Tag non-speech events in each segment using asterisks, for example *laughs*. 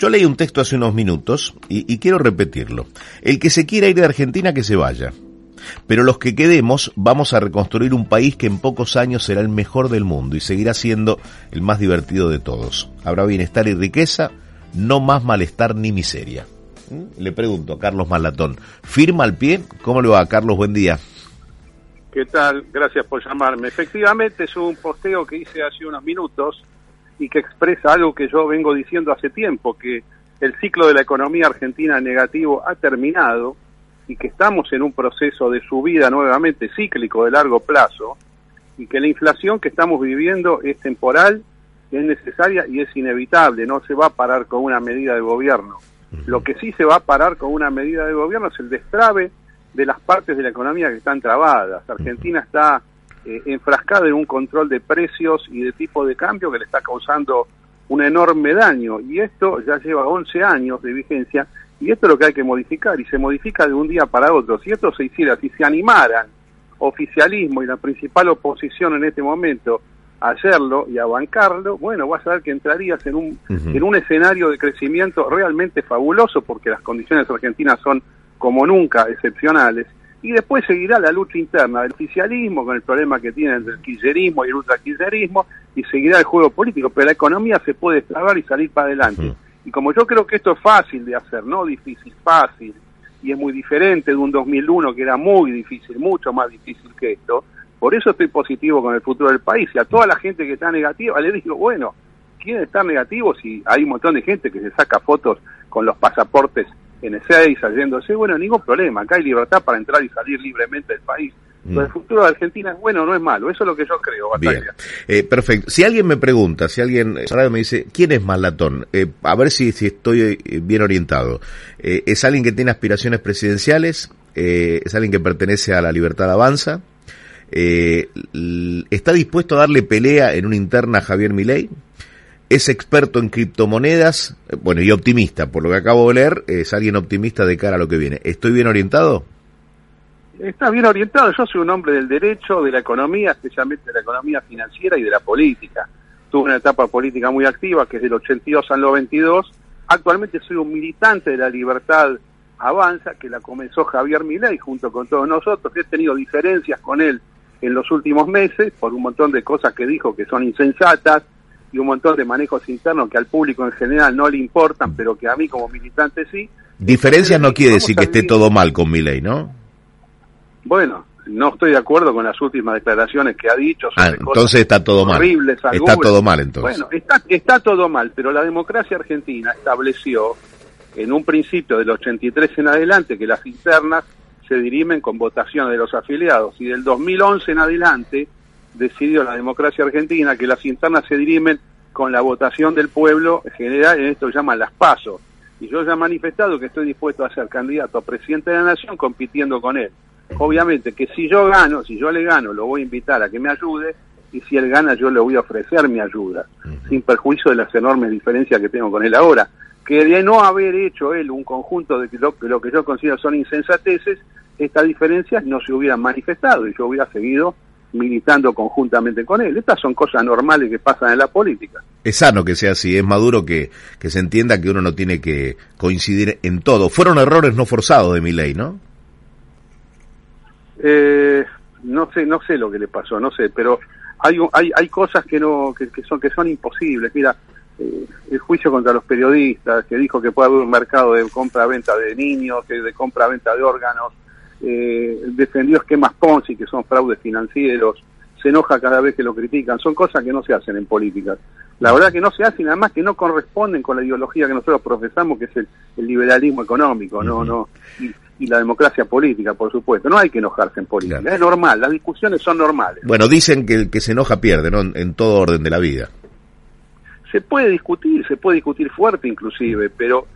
Yo leí un texto hace unos minutos y, quiero repetirlo. El que se quiera ir de Argentina, que se vaya. Pero los que quedemos vamos a reconstruir un país que en pocos años será el mejor del mundo y seguirá siendo el más divertido de todos. Habrá bienestar y riqueza, no más malestar ni miseria. ¿Mm? Le pregunto a Carlos Malatón, ¿firma al pie? ¿Cómo le va, Carlos? Buen día. ¿Qué tal? Gracias por llamarme. Efectivamente es un posteo que hice hace unos minutos y que expresa algo que yo vengo diciendo hace tiempo, que el ciclo de la economía argentina negativo ha terminado y que estamos en un proceso de subida nuevamente cíclico de largo plazo y que la inflación que estamos viviendo es temporal, es necesaria y es inevitable, no se va a parar con una medida de gobierno. Lo que sí se va a parar con una medida de gobierno es el destrave de las partes de la economía que están trabadas. Argentina está eh, enfrascada en un control de precios y de tipo de cambio que le está causando un enorme daño y esto ya lleva 11 años de vigencia y esto es lo que hay que modificar y se modifica de un día para otro. Si esto se hiciera, si se animaran oficialismo y la principal oposición en este momento a hacerlo y a bancarlo, bueno, vas a ver que entrarías en un, en un escenario de crecimiento realmente fabuloso porque las condiciones argentinas son como nunca excepcionales. Y después seguirá la lucha interna del oficialismo con el problema que tienen del kirchnerismo y el ultraquillerismo y seguirá el juego político, pero la economía se puede extrabar y salir para adelante. Y como yo creo que esto es fácil de hacer, no difícil, fácil, y es muy diferente de un 2001 que era muy difícil, mucho más difícil que esto, por eso estoy positivo con el futuro del país. Y a toda la gente que está negativa le digo, bueno, ¿quieren estar negativos? Si hay un montón de gente que se saca fotos con los pasaportes N6 saliéndose, bueno, ningún problema, acá hay libertad para entrar y salir libremente del país. Mm. el futuro de Argentina es bueno, no es malo, eso es lo que yo creo. Bien. Eh, perfecto. Si alguien me pregunta, si alguien me dice, ¿quién es Malatón? Eh, a ver si, si estoy eh, bien orientado. Eh, ¿Es alguien que tiene aspiraciones presidenciales? Eh, ¿Es alguien que pertenece a la Libertad Avanza? ¿Está dispuesto a darle pelea en una interna a Javier Milei? Es experto en criptomonedas, bueno, y optimista, por lo que acabo de leer, es alguien optimista de cara a lo que viene. ¿Estoy bien orientado? Está bien orientado, yo soy un hombre del derecho, de la economía, especialmente de la economía financiera y de la política. Tuve una etapa política muy activa, que es del 82 al 92. Actualmente soy un militante de la libertad avanza, que la comenzó Javier Milei junto con todos nosotros. He tenido diferencias con él en los últimos meses por un montón de cosas que dijo que son insensatas y un montón de manejos internos que al público en general no le importan, pero que a mí como militante sí. Diferencias no quiere decir que esté todo mal con Milei, ¿no? Bueno, no estoy de acuerdo con las últimas declaraciones que ha dicho. Sobre ah, entonces está todo mal. Está todo mal entonces. Bueno, está, está todo mal, pero la democracia argentina estableció en un principio del 83 en adelante que las internas se dirimen con votaciones de los afiliados y del 2011 en adelante decidió la democracia argentina que las internas se dirimen con la votación del pueblo general, en esto llaman las pasos. Y yo ya he manifestado que estoy dispuesto a ser candidato a presidente de la nación compitiendo con él obviamente que si yo gano, si yo le gano, lo voy a invitar a que me ayude y si él gana yo le voy a ofrecer mi ayuda, sin perjuicio de las enormes diferencias que tengo con él ahora. Que de no haber hecho él un conjunto de lo, lo que yo considero son insensateces, estas diferencias no se hubieran manifestado y yo hubiera seguido militando conjuntamente con él. Estas son cosas normales que pasan en la política. Es sano que sea así, es maduro que, que se entienda que uno no tiene que coincidir en todo. Fueron errores no forzados de mi ley, ¿no? Eh, no sé, no sé lo que le pasó, no sé, pero hay hay, hay cosas que no que, son que son imposibles. Mira, eh, el juicio contra los periodistas que dijo que puede haber un mercado de compra-venta de niños, de compra-venta de órganos, eh, defendió esquemas Ponzi que son fraudes financieros, se enoja cada vez que lo critican, son cosas que no se hacen en política. La verdad que no se hacen, además que no corresponden con la ideología que nosotros profesamos, que es el, liberalismo económico, no, no, y, la democracia política, por supuesto. No hay que enojarse en política, es normal, las discusiones son normales. Bueno, dicen que el que se enoja pierde, ¿no? En todo orden de la vida. Se puede discutir, se puede discutir fuerte inclusive, pero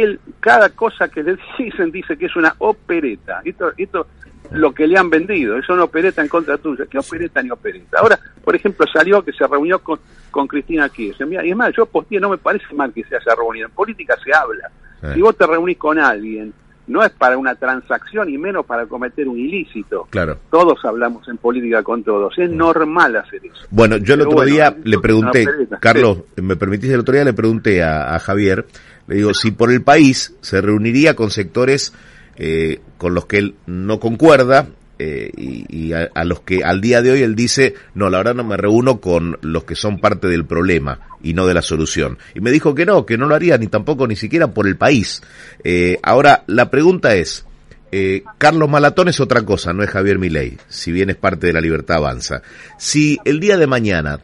él, cada cosa que le *laughs* dicen, dice que es una opereta. Esto, esto lo que le han vendido, es una opereta en contra tuya. ¿Qué opereta ni opereta? Ahora, por ejemplo, salió que se reunió con, con Cristina Kirchner. y es más, yo posteé, no me parece mal que se haya reunido. En política se habla. Si vos te reunís con alguien no es para una transacción y menos para cometer un ilícito. Claro. Todos hablamos en política con todos. Es normal hacer eso. Bueno, yo el otro día le pregunté, Carlos, me permitís el otro día le pregunté a, Javier, le digo, si por el país se reuniría con sectores eh, con los que él no concuerda eh, y, a, los que al día de hoy él dice, no, la verdad no me reúno con los que son parte del problema y no de la solución. Y me dijo que no, que no lo haría ni tampoco ni siquiera por el país. Eh, ahora, la pregunta es, eh, Carlos Malatón es otra cosa, no es Javier Milei, si bien es parte de la libertad avanza. Si el día de mañana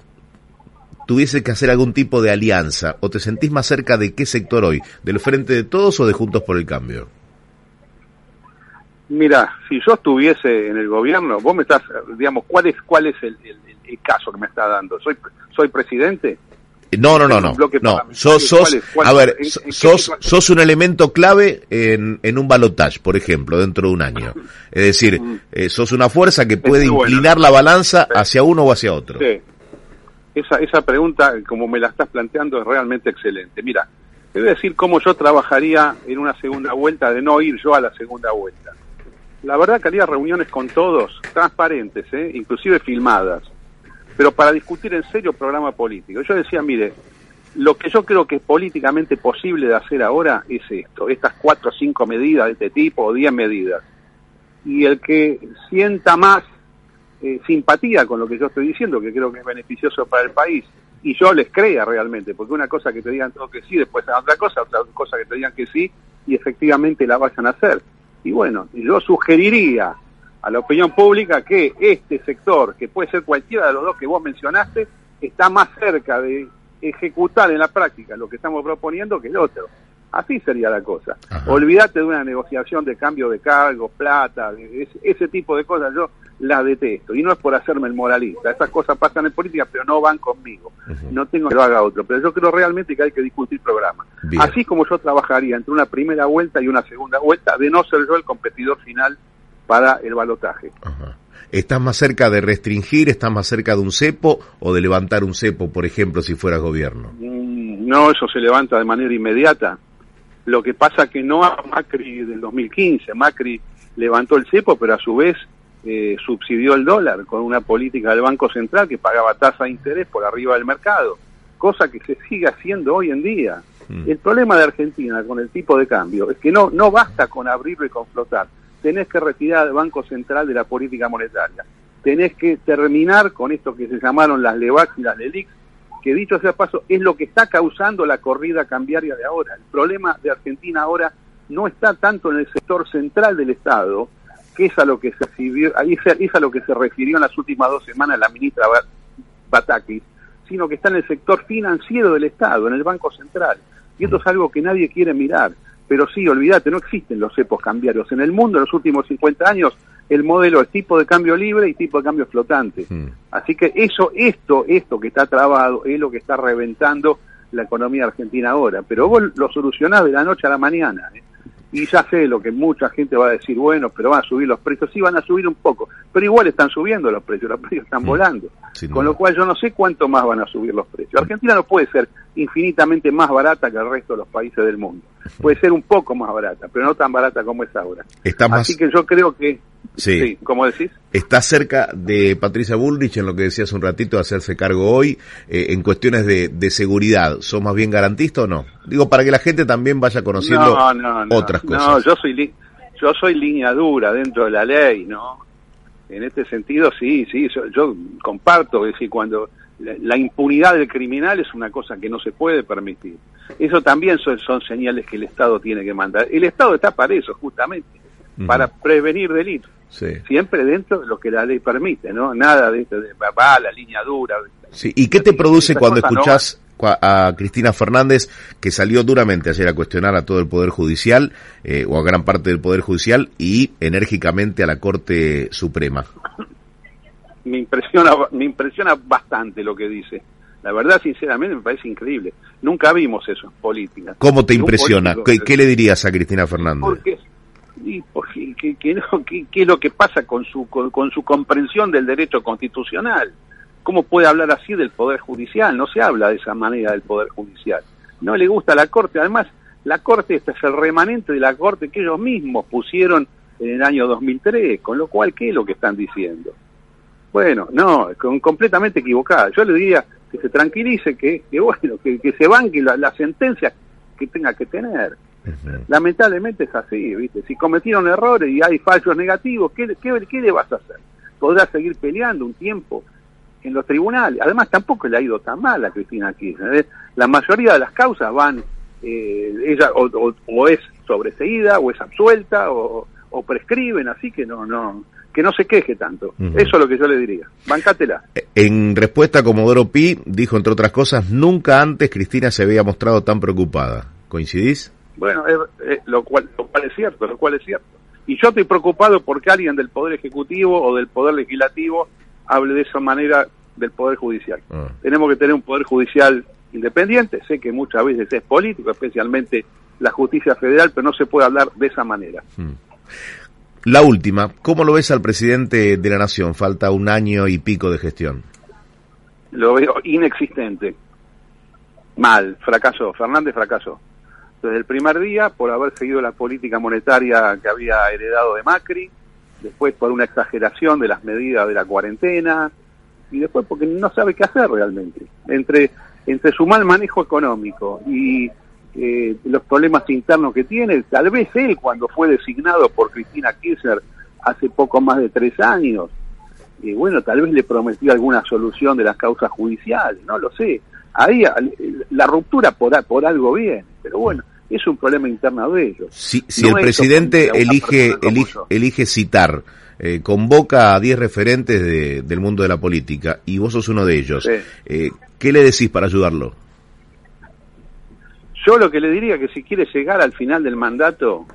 tuviese que hacer algún tipo de alianza o te sentís más cerca de qué sector hoy, del Frente de Todos o de Juntos por el Cambio? Mira, si yo estuviese en el gobierno, vos me estás, digamos, ¿cuál es cuál es el, caso que me está dando? ¿Soy soy presidente? No, no, no, no. No, sos, sos a ver, sos, sos un elemento clave en, en un balotage, por ejemplo, dentro de un año. *laughs* Es decir, mm. eh, sos una fuerza que puede inclinar la balanza hacia uno o hacia otro. Sí. Esa, esa pregunta, como me la estás planteando, es realmente excelente. Mira, te voy a decir cómo yo trabajaría en una segunda vuelta, de no ir yo a la segunda vuelta la verdad que haría reuniones con todos, transparentes, ¿eh? inclusive filmadas, pero para discutir en serio programa político. Yo decía, mire, lo que yo creo que es políticamente posible de hacer ahora es esto, estas cuatro o cinco medidas de este tipo o diez medidas. Y el que sienta más eh, simpatía con lo que yo estoy diciendo, que creo que es beneficioso para el país, y yo les crea realmente, porque una cosa que te digan todo que sí, después otra cosa, otra cosa que te digan que sí, y efectivamente la vayan a hacer. Y bueno, yo sugeriría a la opinión pública que este sector, que puede ser cualquiera de los dos que vos mencionaste, está más cerca de ejecutar en la práctica lo que estamos proponiendo que el otro. Así sería la cosa. Olvídate de una negociación de cambio de cargos, plata, ese, tipo de cosas. Yo la detesto. Y no es por hacerme el moralista. Esas cosas pasan en política, pero no van conmigo. No tengo que lo haga otro. Pero yo creo realmente que hay que discutir programas. Así como yo trabajaría entre una primera vuelta y una segunda vuelta, de no ser yo el competidor final para el balotaje. ¿Estás más cerca de restringir, estás más cerca de un cepo o de levantar un cepo, por ejemplo, si fueras gobierno? Mm, no, eso se levanta de manera inmediata. Lo que pasa que no a Macri del 2015. Macri levantó el cepo, pero a su vez eh, subsidió el dólar con una política del Banco Central que pagaba tasa de interés por arriba del mercado, cosa que se sigue haciendo hoy en día. Mm. El problema de Argentina con el tipo de cambio es que no, no basta con abrirlo y con flotar. Tenés que retirar al Banco Central de la política monetaria. Tenés que terminar con esto que se llamaron las LEVAX y las LELIX, que dicho sea paso, es lo que está causando la corrida cambiaria de ahora. El problema de Argentina ahora no está tanto en el sector central del Estado, que es a lo que se refirió, es a lo que se refirió en las últimas dos semanas la ministra Batakis, sino que está en el sector financiero del Estado, en el Banco Central. Y esto es algo que nadie quiere mirar. Pero sí, olvídate, no existen los cepos cambiarios. En el mundo, en los últimos 50 años, el modelo es tipo de cambio libre y tipo de cambio flotante. Hmm. Así que eso, esto, esto que está trabado es lo que está reventando la economía argentina ahora. Pero vos lo solucionás de la noche a la mañana. ¿eh? y ya sé lo que mucha gente va a decir, bueno, pero van a subir los precios, sí van a subir un poco, pero igual están subiendo los precios, los precios están mm. volando, con lo cual yo no sé cuánto más van a subir los precios. Argentina no puede ser infinitamente más barata que el resto de los países del mundo, puede ser un poco más barata, pero no tan barata como es ahora. Así que yo creo que Sí. ¿Cómo decís? Está cerca de Patricia Bullrich en lo que decía hace un ratito de hacerse cargo hoy eh, en cuestiones de, de, seguridad. ¿Sos más bien garantista o no? Digo, para que la gente también vaya conociendo otras cosas. No, yo soy, yo soy línea dura dentro de la ley, ¿no? En este sentido, sí, sí, yo, comparto, es decir, cuando la, impunidad del criminal es una cosa que no se puede permitir. Eso también son, son señales que el Estado tiene que mandar. El Estado está para eso, justamente para prevenir delitos. Siempre dentro de lo que la ley permite, ¿no? Nada de, de, va la línea dura. Sí. ¿Y qué te produce cuando escuchás a Cristina Fernández, que salió duramente ayer a cuestionar a todo el Poder Judicial, eh, o a gran parte del Poder Judicial, y enérgicamente a la Corte Suprema? Me impresiona, *laughs* me impresiona bastante lo que dice. La verdad, sinceramente, me parece increíble. Nunca vimos eso en política. ¿Cómo te impresiona? ¿Qué, ¿Qué, le dirías a Cristina Fernández? Porque y ¿qué, qué, es lo que pasa con su, con, su comprensión del derecho constitucional? ¿Cómo puede hablar así del Poder Judicial? No se habla de esa manera del Poder Judicial. No le gusta la Corte. Además, la Corte, este es el remanente de la Corte que ellos mismos pusieron en el año 2003, con lo cual, ¿qué es lo que están diciendo? Bueno, no, con, completamente equivocada. Yo le diría que se tranquilice, que, que bueno, que, que se banque la, la sentencia que tenga que tener. Lamentablemente es así, ¿viste? Si cometieron errores y hay fallos negativos, ¿qué, qué, qué le vas a hacer? Podrás seguir peleando un tiempo en los tribunales. Además, tampoco le ha ido tan mal a Cristina Kirchner. ¿eh? La mayoría de las causas van, eh, ella o, o, es sobreseída, o es absuelta, o, o prescriben, así que no, no, que no se queje tanto. Eso es lo que yo le diría. Bancátela. En respuesta Comodoro Pi, dijo entre otras cosas, nunca antes Cristina se había mostrado tan preocupada. ¿Coincidís? Bueno, lo, cual, lo cual es cierto, lo cual es cierto. Y yo estoy preocupado porque alguien del Poder Ejecutivo o del Poder Legislativo hable de esa manera del Poder Judicial. Ah. Tenemos que tener un Poder Judicial independiente, sé que muchas veces es político, especialmente la justicia federal, pero no se puede hablar de esa manera. Hmm. La última, ¿cómo lo ves al presidente de la Nación? Falta un año y pico de gestión. Lo veo inexistente. Mal, fracasó. Fernández fracasó. Desde el primer día, por haber seguido la política monetaria que había heredado de Macri, después por una exageración de las medidas de la cuarentena, y después porque no sabe qué hacer realmente. Entre, entre su mal manejo económico y eh, los problemas internos que tiene. Tal vez él, cuando fue designado por Cristina Kirchner hace poco más de tres años, y bueno, tal vez le prometió alguna solución de las causas judiciales, no lo sé. Ahí la ruptura por, por algo bien, pero bueno, es un problema interno de ellos. Si, si el presidente elige, elige, elige, citar, eh, convoca a 10 referentes de, del mundo de la política y vos sos uno de ellos, eh, ¿qué le decís para ayudarlo? Yo lo que le diría que si quiere llegar al final del mandato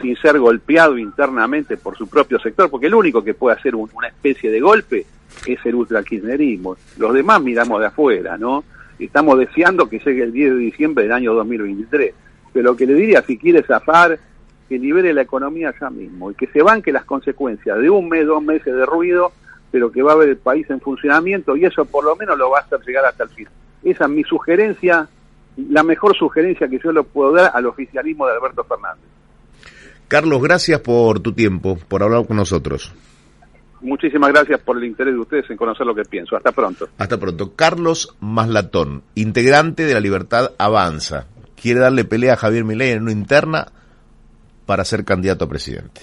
sin ser golpeado internamente por su propio sector, porque el único que puede hacer una especie de golpe es el ultrakirchnerismo. Los demás miramos de afuera, ¿no? Estamos deseando que llegue el 10 de diciembre del año 2023. Pero lo que le diría, si quiere zafar, que libere la economía ya mismo y que se banque las consecuencias de un mes, dos meses de ruido, pero que va a haber el país en funcionamiento y eso por lo menos lo va a hacer llegar hasta el fin. Esa es mi sugerencia la mejor sugerencia que yo le puedo dar al oficialismo de Alberto Fernández. Carlos, gracias por tu tiempo, por hablar con nosotros. Muchísimas gracias por el interés de ustedes en conocer lo que pienso. Hasta pronto. Hasta pronto. Carlos Maslatón, integrante de la Libertad Avanza, quiere darle pelea a Javier Milei en una interna para ser candidato a presidente.